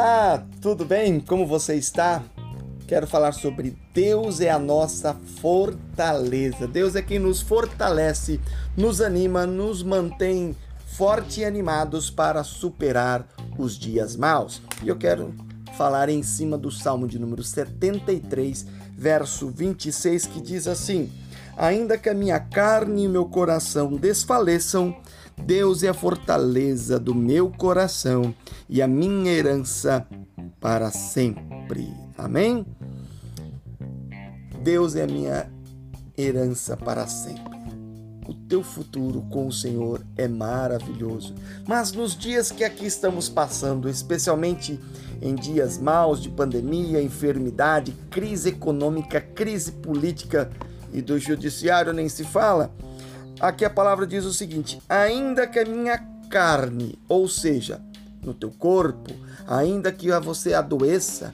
Olá, tudo bem? Como você está? Quero falar sobre Deus é a nossa fortaleza. Deus é quem nos fortalece, nos anima, nos mantém forte e animados para superar os dias maus. E eu quero falar em cima do Salmo de número 73, verso 26, que diz assim: Ainda que a minha carne e meu coração desfaleçam, Deus é a fortaleza do meu coração e a minha herança para sempre. Amém? Deus é a minha herança para sempre. O teu futuro com o Senhor é maravilhoso. Mas nos dias que aqui estamos passando, especialmente em dias maus de pandemia, enfermidade, crise econômica, crise política e do judiciário nem se fala, aqui a palavra diz o seguinte: ainda que a minha carne, ou seja, no teu corpo, ainda que você adoeça,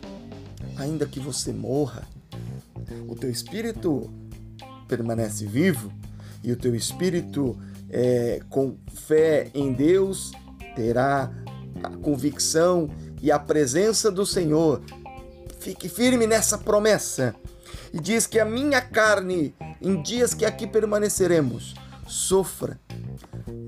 ainda que você morra, o teu espírito permanece vivo e o teu espírito, é, com fé em Deus, terá a convicção e a presença do Senhor. Fique firme nessa promessa. E diz que a minha carne, em dias que aqui permaneceremos, sofra,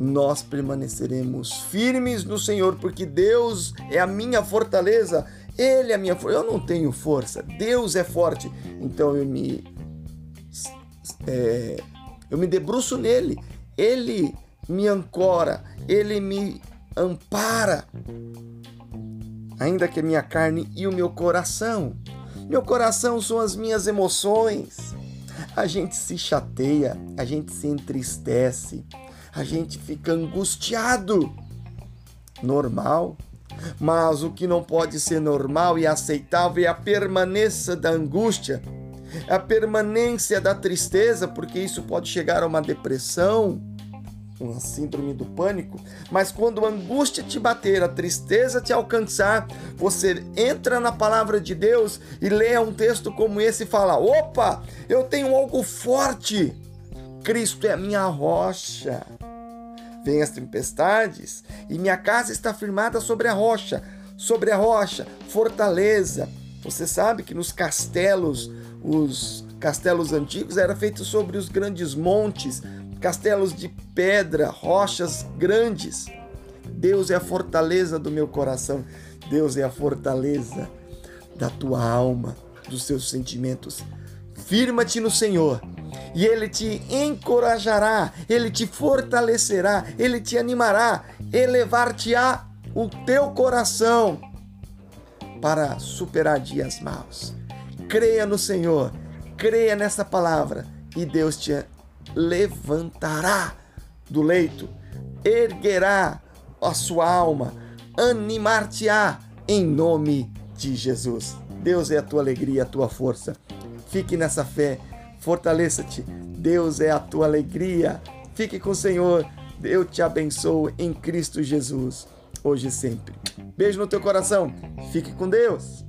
nós permaneceremos firmes no Senhor, porque Deus é a minha fortaleza, Ele é a minha força. Eu não tenho força, Deus é forte, então eu me é, eu me debruço nele, ele me ancora, ele me ampara. Ainda que a minha carne e o meu coração. Meu coração são as minhas emoções. A gente se chateia, a gente se entristece, a gente fica angustiado. Normal. Mas o que não pode ser normal e aceitável é a permanência da angústia a permanência da tristeza, porque isso pode chegar a uma depressão, uma síndrome do pânico, mas quando a angústia te bater, a tristeza te alcançar, você entra na palavra de Deus e lê um texto como esse e fala: opa, eu tenho algo forte, Cristo é a minha rocha. Vêm as tempestades e minha casa está firmada sobre a rocha, sobre a rocha, fortaleza. Você sabe que nos castelos os castelos antigos era feito sobre os grandes montes, castelos de pedra, rochas grandes. Deus é a fortaleza do meu coração. Deus é a fortaleza da tua alma, dos seus sentimentos. Firma-te no Senhor e Ele te encorajará, Ele te fortalecerá, Ele te animará, elevar-te-á o teu coração para superar dias maus. Creia no Senhor, creia nessa palavra e Deus te levantará do leito, erguerá a sua alma, animar-te-á em nome de Jesus. Deus é a tua alegria, a tua força. Fique nessa fé, fortaleça-te. Deus é a tua alegria. Fique com o Senhor. Deus te abençoe em Cristo Jesus, hoje e sempre. Beijo no teu coração. Fique com Deus.